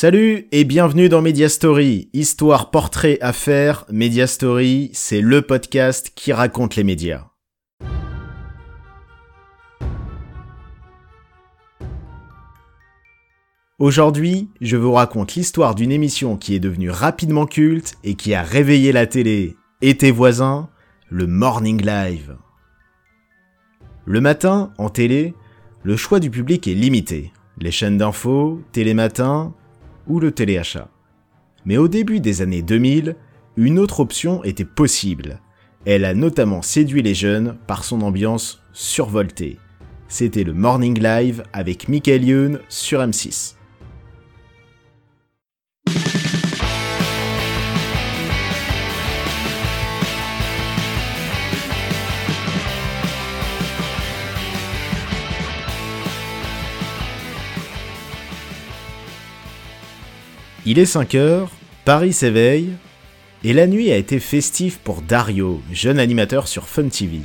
Salut et bienvenue dans Media Story, histoire, portrait, affaires. Media Story, c'est le podcast qui raconte les médias. Aujourd'hui, je vous raconte l'histoire d'une émission qui est devenue rapidement culte et qui a réveillé la télé et tes voisins, le Morning Live. Le matin, en télé, le choix du public est limité. Les chaînes d'infos, télématin ou le téléachat. Mais au début des années 2000, une autre option était possible. Elle a notamment séduit les jeunes par son ambiance survoltée. C'était le Morning Live avec Michael Youn sur M6. Il est 5 heures, Paris s'éveille, et la nuit a été festive pour Dario, jeune animateur sur Fun TV,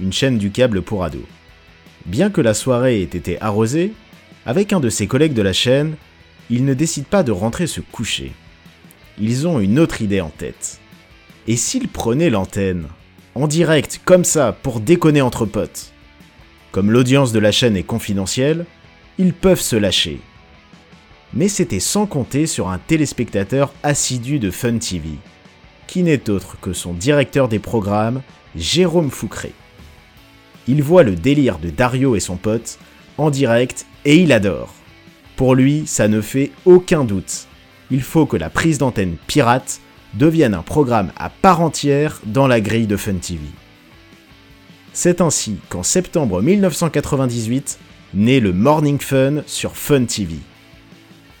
une chaîne du câble pour ados. Bien que la soirée ait été arrosée, avec un de ses collègues de la chaîne, il ne décide pas de rentrer se coucher. Ils ont une autre idée en tête. Et s'ils prenaient l'antenne, en direct, comme ça, pour déconner entre potes? Comme l'audience de la chaîne est confidentielle, ils peuvent se lâcher mais c'était sans compter sur un téléspectateur assidu de Fun TV, qui n'est autre que son directeur des programmes, Jérôme Foucré. Il voit le délire de Dario et son pote en direct et il adore. Pour lui, ça ne fait aucun doute. Il faut que la prise d'antenne pirate devienne un programme à part entière dans la grille de Fun TV. C'est ainsi qu'en septembre 1998 naît le Morning Fun sur Fun TV.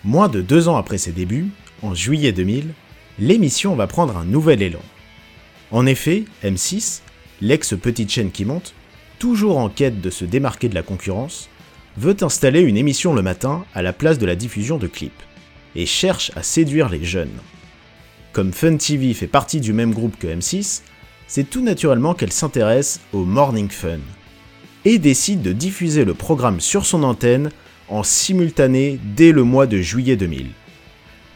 Moins de deux ans après ses débuts, en juillet 2000, l'émission va prendre un nouvel élan. En effet, M6, l'ex-petite chaîne qui monte, toujours en quête de se démarquer de la concurrence, veut installer une émission le matin à la place de la diffusion de clips, et cherche à séduire les jeunes. Comme Fun TV fait partie du même groupe que M6, c'est tout naturellement qu'elle s'intéresse au Morning Fun, et décide de diffuser le programme sur son antenne en simultané dès le mois de juillet 2000.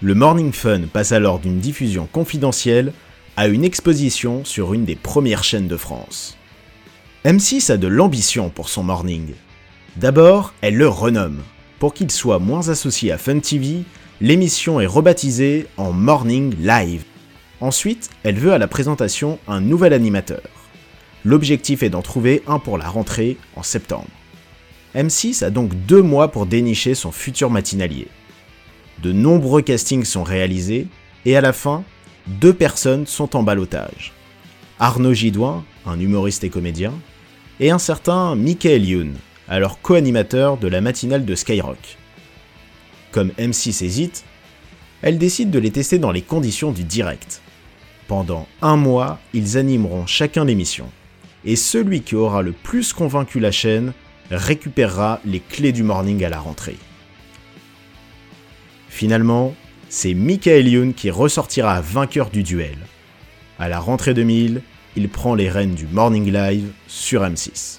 Le Morning Fun passe alors d'une diffusion confidentielle à une exposition sur une des premières chaînes de France. M6 a de l'ambition pour son morning. D'abord, elle le renomme. Pour qu'il soit moins associé à Fun TV, l'émission est rebaptisée en Morning Live. Ensuite, elle veut à la présentation un nouvel animateur. L'objectif est d'en trouver un pour la rentrée en septembre. M6 a donc deux mois pour dénicher son futur matinalier. De nombreux castings sont réalisés, et à la fin, deux personnes sont en balotage. Arnaud Gidouin, un humoriste et comédien, et un certain Michael Youn, alors co-animateur de la matinale de Skyrock. Comme M6 hésite, elle décide de les tester dans les conditions du direct. Pendant un mois, ils animeront chacun l'émission. Et celui qui aura le plus convaincu la chaîne récupérera les clés du morning à la rentrée. Finalement, c'est Michael Youn qui ressortira vainqueur du duel. À la rentrée 2000, il prend les rênes du Morning Live sur M6.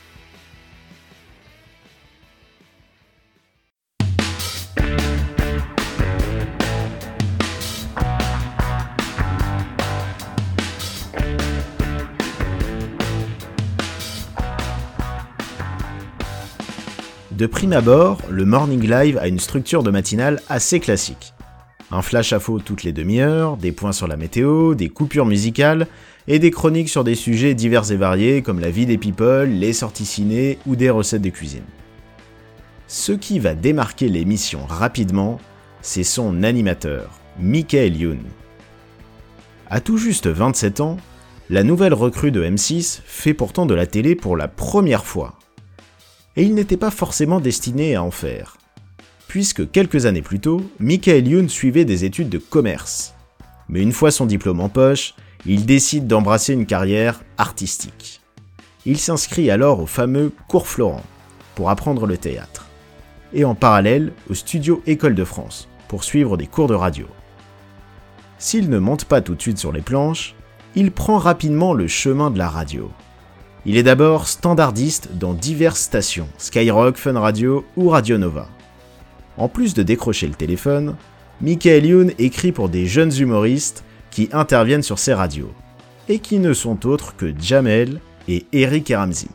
De prime abord, le Morning Live a une structure de matinale assez classique. Un flash à faux toutes les demi-heures, des points sur la météo, des coupures musicales et des chroniques sur des sujets divers et variés comme la vie des people, les sorties ciné ou des recettes de cuisine. Ce qui va démarquer l'émission rapidement, c'est son animateur, Michael Youn. À tout juste 27 ans, la nouvelle recrue de M6 fait pourtant de la télé pour la première fois et il n'était pas forcément destiné à en faire. Puisque quelques années plus tôt, Michael Youn suivait des études de commerce. Mais une fois son diplôme en poche, il décide d'embrasser une carrière artistique. Il s'inscrit alors au fameux cours Florent pour apprendre le théâtre. Et en parallèle au studio École de France pour suivre des cours de radio. S'il ne monte pas tout de suite sur les planches, il prend rapidement le chemin de la radio. Il est d'abord standardiste dans diverses stations, Skyrock, Fun Radio ou Radio Nova. En plus de décrocher le téléphone, Michael Youn écrit pour des jeunes humoristes qui interviennent sur ses radios, et qui ne sont autres que Jamel et Eric Ramsey.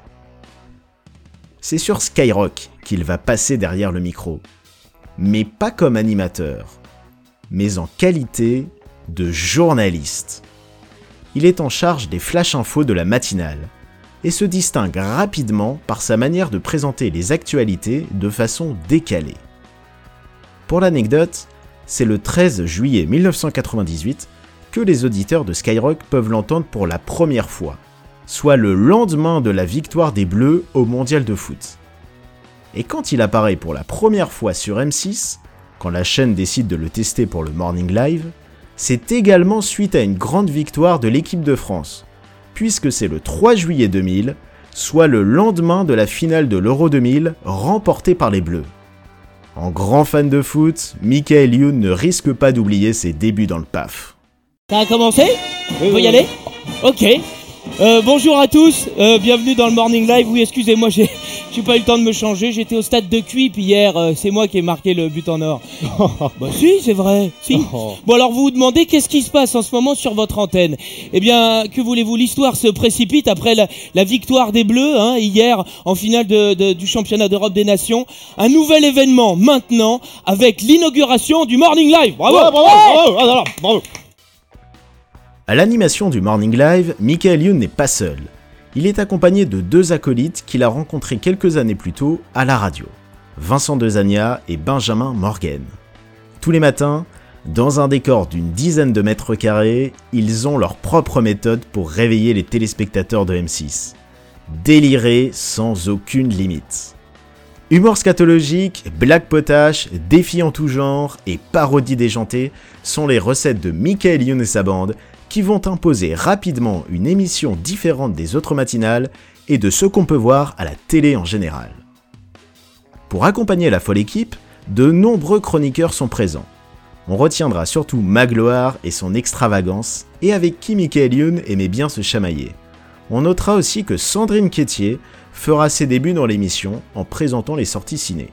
C'est sur Skyrock qu'il va passer derrière le micro, mais pas comme animateur, mais en qualité de journaliste. Il est en charge des flash infos de la matinale et se distingue rapidement par sa manière de présenter les actualités de façon décalée. Pour l'anecdote, c'est le 13 juillet 1998 que les auditeurs de Skyrock peuvent l'entendre pour la première fois, soit le lendemain de la victoire des Bleus au Mondial de foot. Et quand il apparaît pour la première fois sur M6, quand la chaîne décide de le tester pour le Morning Live, c'est également suite à une grande victoire de l'équipe de France, puisque c'est le 3 juillet 2000, soit le lendemain de la finale de l'Euro 2000 remportée par les Bleus. En grand fan de foot, Michael Youn ne risque pas d'oublier ses débuts dans le PAF. Ça a commencé? On peut y aller? Ok. Euh, bonjour à tous, euh, bienvenue dans le Morning Live. Oui, excusez-moi, j'ai j'ai pas eu le temps de me changer. J'étais au stade de Cuip hier. euh, c'est moi qui ai marqué le but en or. bah si, c'est vrai. Si. Bon alors vous vous demandez qu'est-ce qui se passe en ce moment sur votre antenne? Eh bien, que voulez-vous? L'histoire se précipite après la, la victoire des Bleus hein, hier en finale de- de- du championnat d'Europe des Nations. Un nouvel événement maintenant avec l'inauguration du Morning Live. Bravo, bravo, bravo, bravo, bravo. À l'animation du Morning Live, Michael Youn n'est pas seul. Il est accompagné de deux acolytes qu'il a rencontrés quelques années plus tôt à la radio, Vincent Dezania et Benjamin Morgan. Tous les matins, dans un décor d'une dizaine de mètres carrés, ils ont leur propre méthode pour réveiller les téléspectateurs de M6. Délirer sans aucune limite. Humour scatologique, blague potache, défis en tout genre et parodies déjantées sont les recettes de Michael Youn et sa bande qui vont imposer rapidement une émission différente des autres matinales et de ce qu'on peut voir à la télé en général. Pour accompagner la folle équipe, de nombreux chroniqueurs sont présents. On retiendra surtout Magloire et son extravagance, et avec qui Michael Youn aimait bien se chamailler. On notera aussi que Sandrine Quétier fera ses débuts dans l'émission en présentant les sorties ciné.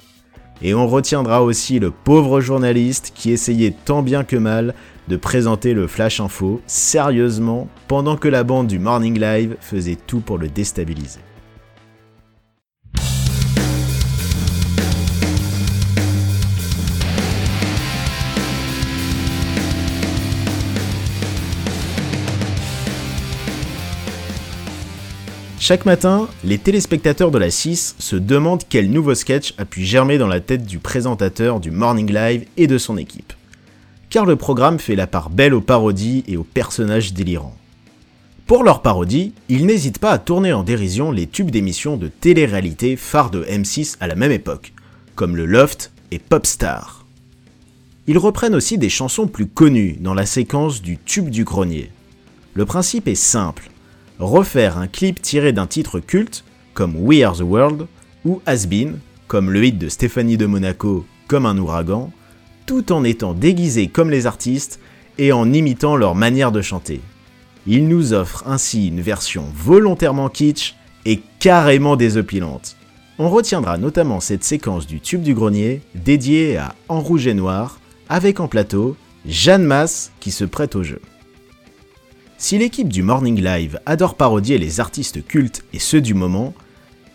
Et on retiendra aussi le pauvre journaliste qui essayait tant bien que mal de présenter le Flash Info sérieusement pendant que la bande du Morning Live faisait tout pour le déstabiliser. Chaque matin, les téléspectateurs de la 6 se demandent quel nouveau sketch a pu germer dans la tête du présentateur du Morning Live et de son équipe. Car le programme fait la part belle aux parodies et aux personnages délirants. Pour leur parodie, ils n'hésitent pas à tourner en dérision les tubes d'émissions de télé-réalité phares de M6 à la même époque, comme le Loft et Popstar. Ils reprennent aussi des chansons plus connues dans la séquence du tube du grenier. Le principe est simple, refaire un clip tiré d'un titre culte, comme We Are the World, ou Has Been, comme le hit de Stéphanie de Monaco, comme un ouragan, tout en étant déguisé comme les artistes et en imitant leur manière de chanter. Ils nous offrent ainsi une version volontairement kitsch et carrément désopilante. On retiendra notamment cette séquence du tube du grenier dédiée à En rouge et noir, avec en plateau Jeanne Masse qui se prête au jeu. Si l'équipe du Morning Live adore parodier les artistes cultes et ceux du moment,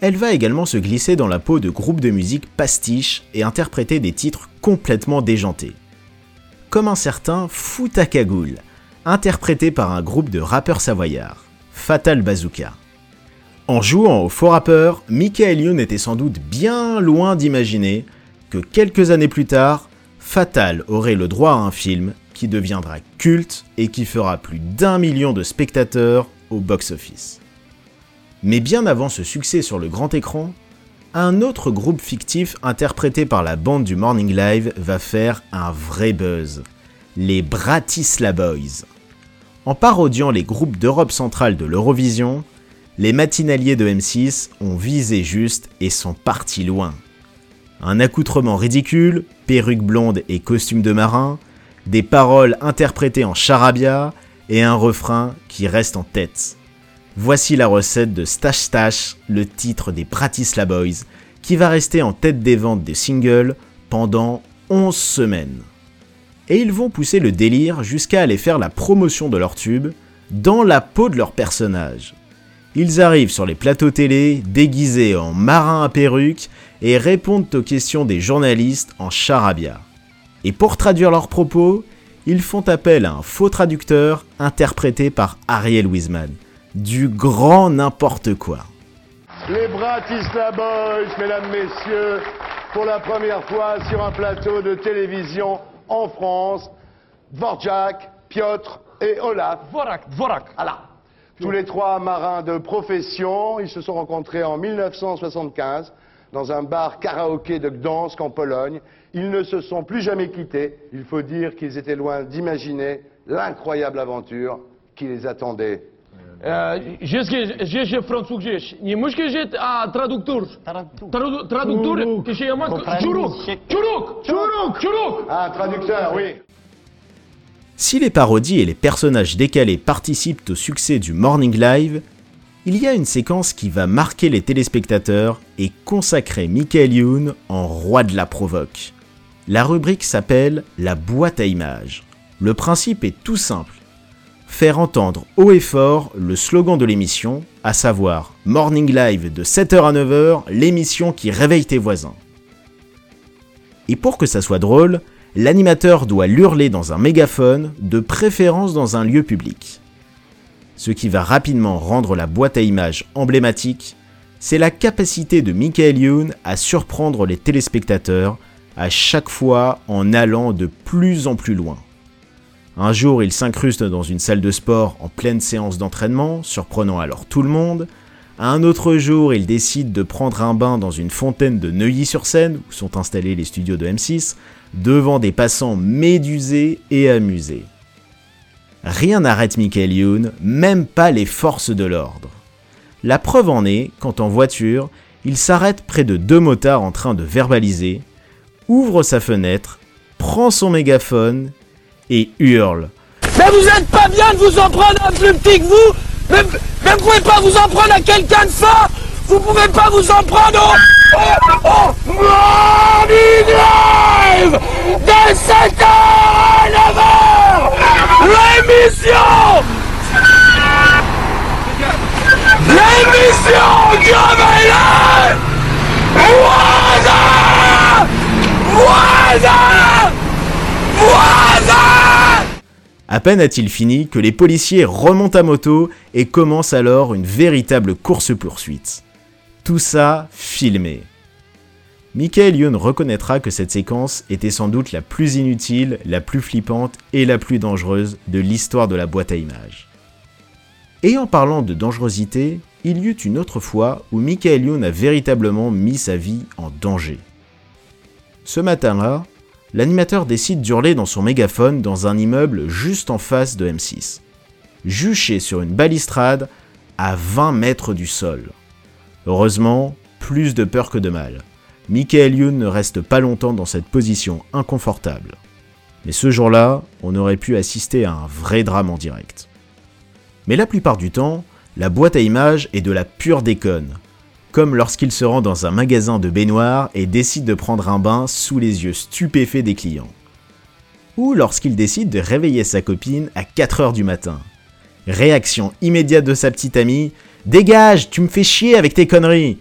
elle va également se glisser dans la peau de groupes de musique pastiche et interpréter des titres complètement déjantés. Comme un certain Foutakagoul, interprété par un groupe de rappeurs savoyards, Fatal Bazooka. En jouant au faux rappeur, Michael Youn était sans doute bien loin d'imaginer que quelques années plus tard, Fatal aurait le droit à un film qui deviendra culte et qui fera plus d'un million de spectateurs au box-office. Mais bien avant ce succès sur le grand écran, un autre groupe fictif interprété par la bande du Morning Live va faire un vrai buzz, les Bratislava Boys. En parodiant les groupes d'Europe centrale de l'Eurovision, les matinaliers de M6 ont visé juste et sont partis loin. Un accoutrement ridicule, perruque blonde et costume de marin, des paroles interprétées en charabia et un refrain qui reste en tête. Voici la recette de Stash Stash, le titre des Bratislava Boys, qui va rester en tête des ventes des singles pendant 11 semaines. et ils vont pousser le délire jusqu'à aller faire la promotion de leur tube dans la peau de leur personnage. Ils arrivent sur les plateaux télé déguisés en marins à perruque et répondent aux questions des journalistes en charabia. Et pour traduire leurs propos, ils font appel à un faux traducteur interprété par Ariel Wiseman. Du grand n'importe quoi. Les Bratislava Boys, mesdames, messieurs, pour la première fois sur un plateau de télévision en France, Dvorak, Piotr et Olaf. Dvorak, Dvorak. Voilà. Tous les trois marins de profession, ils se sont rencontrés en 1975 dans un bar karaoké de Gdansk en Pologne. Ils ne se sont plus jamais quittés. Il faut dire qu'ils étaient loin d'imaginer l'incroyable aventure qui les attendait. Gdzieś Francuz gdzieś. Nie musi gdzieś a traducteur. Tradu- Traducteur. Que się ma Czuruk. Czuruk. Czuruk. Czuruk. Un traducteur, oui. Si les parodies et les personnages décalés participent au succès du Morning Live, il y a une séquence qui va marquer les téléspectateurs et consacrer Michael Youn en roi de la provoque. La rubrique s'appelle La boîte à images. Le principe est tout simple. Faire entendre haut et fort le slogan de l'émission, à savoir Morning Live de 7h à 9h, l'émission qui réveille tes voisins. Et pour que ça soit drôle, l'animateur doit l'hurler dans un mégaphone, de préférence dans un lieu public. Ce qui va rapidement rendre la boîte à images emblématique, c'est la capacité de Michael Youn à surprendre les téléspectateurs à chaque fois en allant de plus en plus loin. Un jour, il s'incruste dans une salle de sport en pleine séance d'entraînement, surprenant alors tout le monde. Un autre jour, il décide de prendre un bain dans une fontaine de Neuilly-sur-Seine, où sont installés les studios de M6, devant des passants médusés et amusés. Rien n'arrête Michael Youn, même pas les forces de l'ordre. La preuve en est quand en voiture, il s'arrête près de deux motards en train de verbaliser, ouvre sa fenêtre, prend son mégaphone et hurle. Mais vous êtes pas bien de vous en prendre à plus petit que vous. Mais, mais vous pouvez pas vous en prendre à quelqu'un de fort Vous pouvez pas vous en prendre au... au, au Live De 7h à 9h L'émission. L'émission Voisin Voisin Voisin À peine a-t-il fini que les policiers remontent à moto et commencent alors une véritable course-poursuite. Tout ça filmé. Michael Youn reconnaîtra que cette séquence était sans doute la plus inutile, la plus flippante et la plus dangereuse de l'histoire de la boîte à images. Et en parlant de dangerosité, il y eut une autre fois où Michael Youn a véritablement mis sa vie en danger. Ce matin-là, l'animateur décide d'hurler dans son mégaphone dans un immeuble juste en face de M6, juché sur une balustrade à 20 mètres du sol. Heureusement, plus de peur que de mal. Michael Youn ne reste pas longtemps dans cette position inconfortable. Mais ce jour-là, on aurait pu assister à un vrai drame en direct. Mais la plupart du temps, la boîte à images est de la pure déconne, comme lorsqu'il se rend dans un magasin de baignoire et décide de prendre un bain sous les yeux stupéfaits des clients. Ou lorsqu'il décide de réveiller sa copine à 4h du matin. Réaction immédiate de sa petite amie Dégage, tu me fais chier avec tes conneries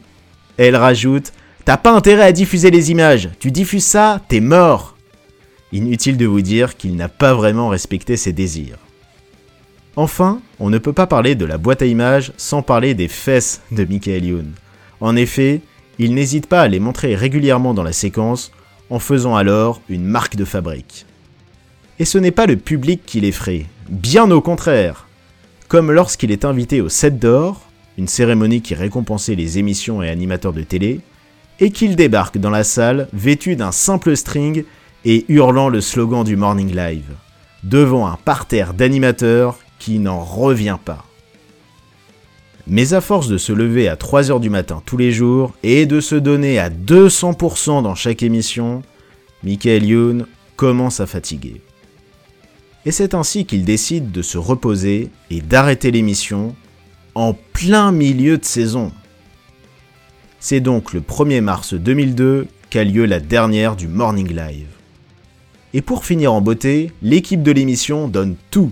Elle rajoute T'as pas intérêt à diffuser les images, tu diffuses ça, t'es mort Inutile de vous dire qu'il n'a pas vraiment respecté ses désirs. Enfin, on ne peut pas parler de la boîte à images sans parler des fesses de Michael Youn. En effet, il n'hésite pas à les montrer régulièrement dans la séquence, en faisant alors une marque de fabrique. Et ce n'est pas le public qui l'effraie, bien au contraire. Comme lorsqu'il est invité au 7 d'or, une cérémonie qui récompensait les émissions et animateurs de télé, et qu'il débarque dans la salle vêtu d'un simple string et hurlant le slogan du Morning Live, devant un parterre d'animateurs qui n'en revient pas. Mais à force de se lever à 3h du matin tous les jours et de se donner à 200% dans chaque émission, Michael Youn commence à fatiguer. Et c'est ainsi qu'il décide de se reposer et d'arrêter l'émission en plein milieu de saison. C'est donc le 1er mars 2002 qu'a lieu la dernière du Morning Live. Et pour finir en beauté, l'équipe de l'émission donne tout.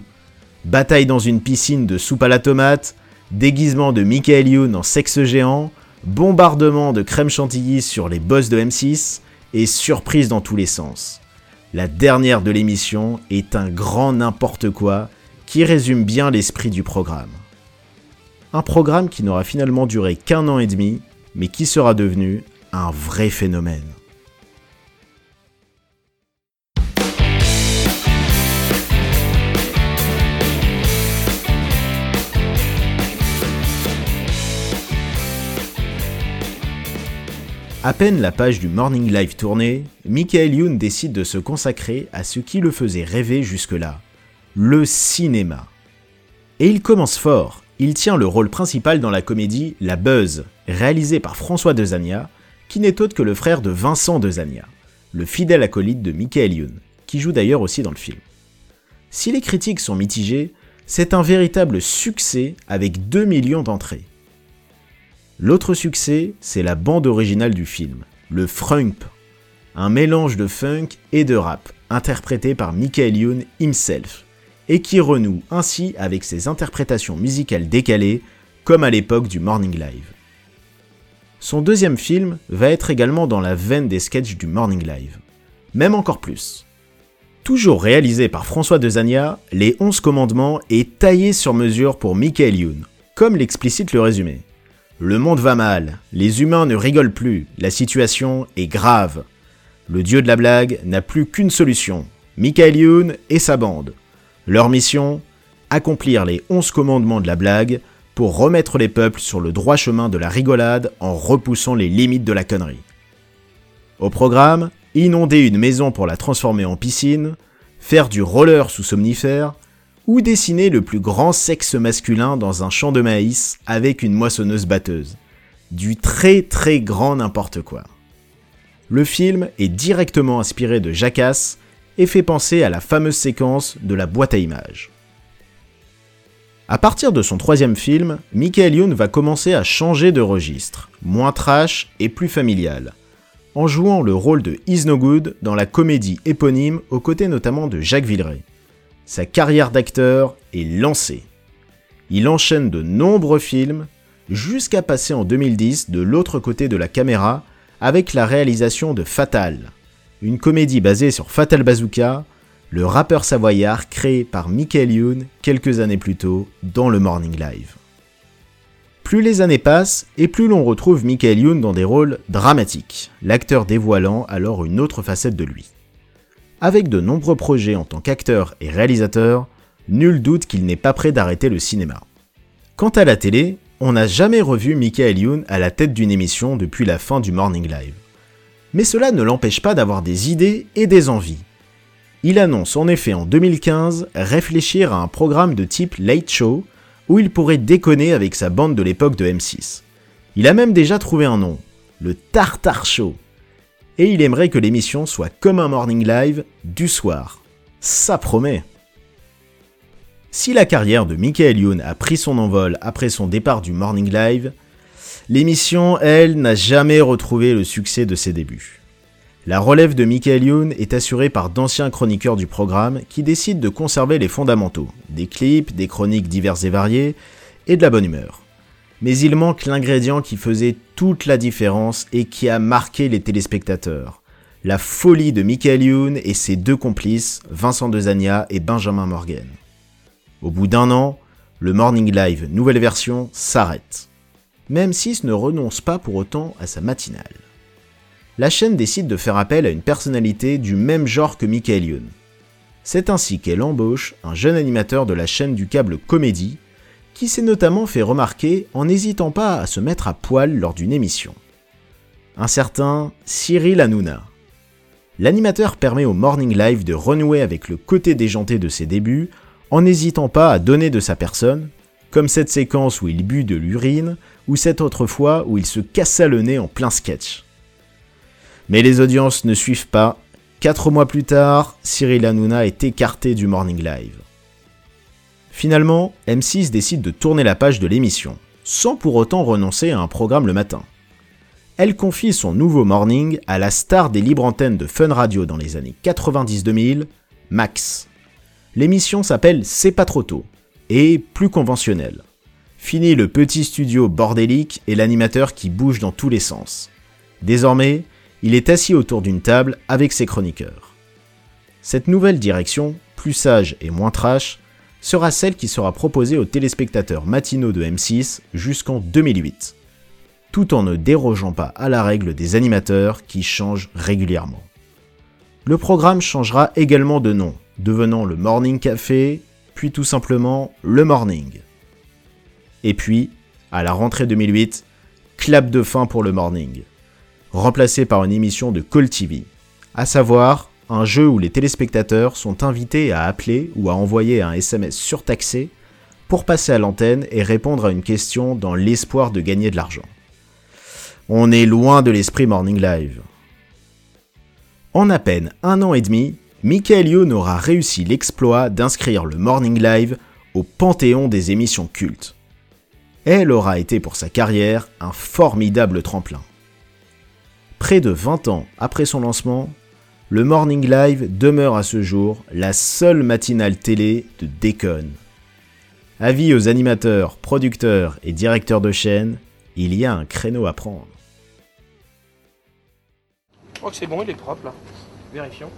Bataille dans une piscine de soupe à la tomate, déguisement de Michael Youn en sexe géant, bombardement de crème chantilly sur les boss de M6, et surprise dans tous les sens. La dernière de l'émission est un grand n'importe quoi qui résume bien l'esprit du programme. Un programme qui n'aura finalement duré qu'un an et demi, mais qui sera devenu un vrai phénomène. À peine la page du Morning Live tournée, Michael Youn décide de se consacrer à ce qui le faisait rêver jusque-là, le cinéma. Et il commence fort, il tient le rôle principal dans la comédie La Buzz, réalisée par François Dezania, qui n'est autre que le frère de Vincent Dezania, le fidèle acolyte de Michael Youn, qui joue d'ailleurs aussi dans le film. Si les critiques sont mitigées, c'est un véritable succès avec 2 millions d'entrées. L'autre succès, c'est la bande originale du film, le Frump, un mélange de funk et de rap, interprété par Michael Youn himself, et qui renoue ainsi avec ses interprétations musicales décalées, comme à l'époque du Morning Live. Son deuxième film va être également dans la veine des sketchs du Morning Live, même encore plus. Toujours réalisé par François Dezania, Les 11 commandements est taillé sur mesure pour Michael Youn, comme l'explicite le résumé. Le monde va mal, les humains ne rigolent plus, la situation est grave. Le dieu de la blague n'a plus qu'une solution, Michael Youn et sa bande. Leur mission Accomplir les 11 commandements de la blague pour remettre les peuples sur le droit chemin de la rigolade en repoussant les limites de la connerie. Au programme, inonder une maison pour la transformer en piscine, faire du roller sous somnifère, ou dessiner le plus grand sexe masculin dans un champ de maïs avec une moissonneuse batteuse. Du très très grand n'importe quoi. Le film est directement inspiré de Jackass et fait penser à la fameuse séquence de la boîte à images. À partir de son troisième film, Michael Youn va commencer à changer de registre, moins trash et plus familial, en jouant le rôle de Is dans la comédie éponyme aux côtés notamment de Jacques Villeray sa carrière d'acteur est lancée. Il enchaîne de nombreux films jusqu'à passer en 2010 de l'autre côté de la caméra avec la réalisation de Fatal, une comédie basée sur Fatal Bazooka, le rappeur savoyard créé par Michael Youn quelques années plus tôt dans le Morning Live. Plus les années passent et plus l'on retrouve Michael Youn dans des rôles dramatiques, l'acteur dévoilant alors une autre facette de lui. Avec de nombreux projets en tant qu'acteur et réalisateur, nul doute qu'il n'est pas prêt d'arrêter le cinéma. Quant à la télé, on n'a jamais revu Michael Youn à la tête d'une émission depuis la fin du Morning Live. Mais cela ne l'empêche pas d'avoir des idées et des envies. Il annonce en effet en 2015 réfléchir à un programme de type Late Show où il pourrait déconner avec sa bande de l'époque de M6. Il a même déjà trouvé un nom, le Tartar Show et il aimerait que l'émission soit comme un morning live du soir. Ça promet. Si la carrière de Michael Youn a pris son envol après son départ du morning live, l'émission, elle, n'a jamais retrouvé le succès de ses débuts. La relève de Michael Youn est assurée par d'anciens chroniqueurs du programme qui décident de conserver les fondamentaux, des clips, des chroniques diverses et variées, et de la bonne humeur mais il manque l'ingrédient qui faisait toute la différence et qui a marqué les téléspectateurs. La folie de Michael Youn et ses deux complices, Vincent Dezania et Benjamin Morgan. Au bout d'un an, le Morning Live nouvelle version s'arrête. Même si ne renonce pas pour autant à sa matinale. La chaîne décide de faire appel à une personnalité du même genre que Michael Youn. C'est ainsi qu'elle embauche un jeune animateur de la chaîne du câble Comédie, qui s'est notamment fait remarquer en n'hésitant pas à se mettre à poil lors d'une émission. Un certain Cyril Hanouna. L'animateur permet au Morning Live de renouer avec le côté déjanté de ses débuts en n'hésitant pas à donner de sa personne, comme cette séquence où il but de l'urine ou cette autre fois où il se cassa le nez en plein sketch. Mais les audiences ne suivent pas. Quatre mois plus tard, Cyril Hanouna est écarté du Morning Live. Finalement, M6 décide de tourner la page de l'émission, sans pour autant renoncer à un programme le matin. elle confie son nouveau morning à la star des libres antennes de Fun Radio dans les années 90-2000, Max. L'émission s'appelle C'est pas trop tôt et plus conventionnelle. Fini le petit studio bordélique et l'animateur qui bouge dans tous les sens. Désormais, il est assis autour d'une table avec ses chroniqueurs. Cette nouvelle direction, plus sage et moins trash, sera celle qui sera proposée aux téléspectateurs matinaux de M6 jusqu'en 2008, tout en ne dérogeant pas à la règle des animateurs qui changent régulièrement. Le programme changera également de nom, devenant le Morning Café, puis tout simplement le Morning. Et puis, à la rentrée 2008, clap de fin pour le Morning, remplacé par une émission de Call TV, à savoir un jeu où les téléspectateurs sont invités à appeler ou à envoyer un SMS surtaxé pour passer à l'antenne et répondre à une question dans l'espoir de gagner de l'argent. On est loin de l'esprit Morning Live. En à peine un an et demi, Michael Youn aura réussi l'exploit d'inscrire le Morning Live au panthéon des émissions cultes. Elle aura été pour sa carrière un formidable tremplin. Près de 20 ans après son lancement, le Morning Live demeure à ce jour la seule matinale télé de déconne. Avis aux animateurs, producteurs et directeurs de chaîne, il y a un créneau à prendre. Je crois que c'est bon, il est propre là. Vérifions.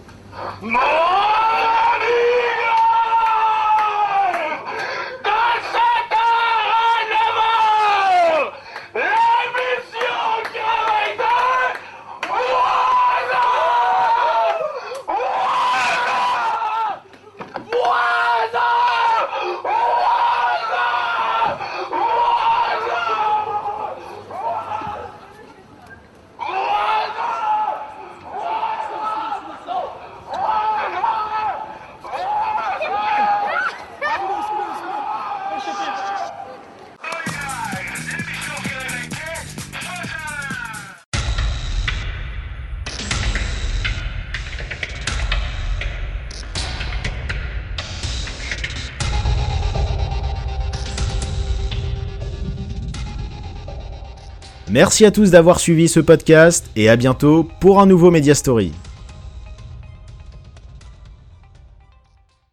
Merci à tous d'avoir suivi ce podcast et à bientôt pour un nouveau Media Story.